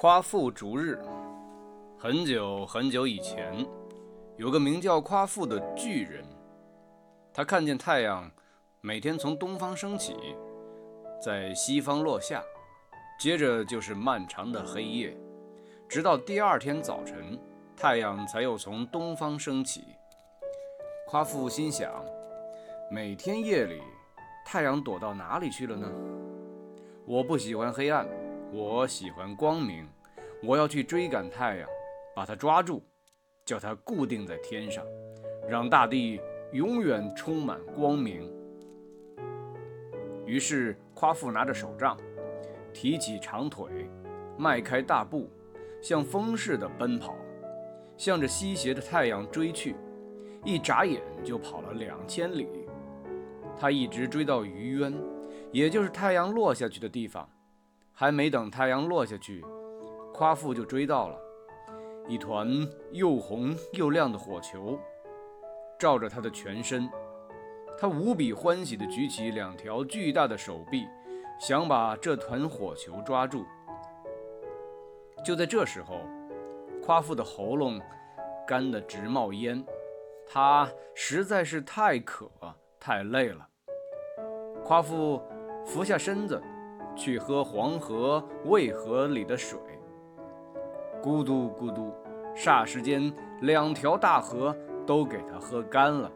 夸父逐日。很久很久以前，有个名叫夸父的巨人，他看见太阳每天从东方升起，在西方落下，接着就是漫长的黑夜，直到第二天早晨，太阳才又从东方升起。夸父心想：每天夜里，太阳躲到哪里去了呢？我不喜欢黑暗，我喜欢光明。我要去追赶太阳，把它抓住，叫它固定在天上，让大地永远充满光明。于是，夸父拿着手杖，提起长腿，迈开大步，像风似的奔跑，向着西斜的太阳追去。一眨眼就跑了两千里。他一直追到鱼渊。也就是太阳落下去的地方，还没等太阳落下去，夸父就追到了一团又红又亮的火球，照着他的全身。他无比欢喜地举起两条巨大的手臂，想把这团火球抓住。就在这时候，夸父的喉咙干得直冒烟，他实在是太渴太累了。夸父。俯下身子，去喝黄河、渭河里的水。咕嘟咕嘟，霎时间，两条大河都给他喝干了。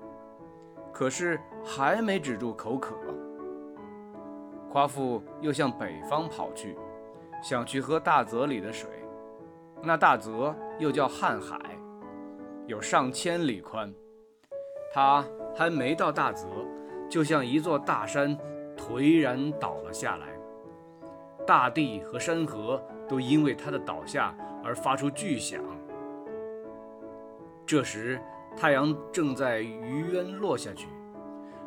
可是还没止住口渴，夸父又向北方跑去，想去喝大泽里的水。那大泽又叫瀚海，有上千里宽。他还没到大泽，就像一座大山。颓然倒了下来，大地和山河都因为他的倒下而发出巨响。这时，太阳正在余渊落下去，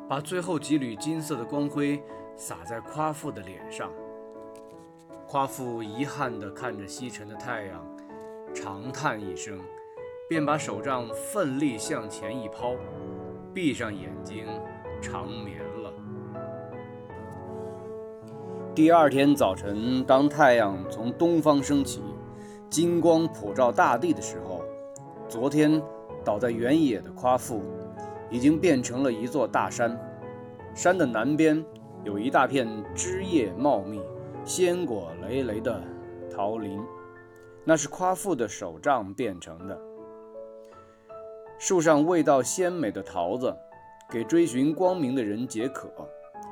把最后几缕金色的光辉洒在夸父的脸上。夸父遗憾地看着西沉的太阳，长叹一声，便把手杖奋力向前一抛，闭上眼睛长眠了。第二天早晨，当太阳从东方升起，金光普照大地的时候，昨天倒在原野的夸父，已经变成了一座大山。山的南边有一大片枝叶茂密、鲜果累累的桃林，那是夸父的手杖变成的。树上味道鲜美的桃子，给追寻光明的人解渴，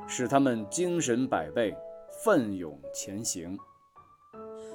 使他们精神百倍。奋勇前行。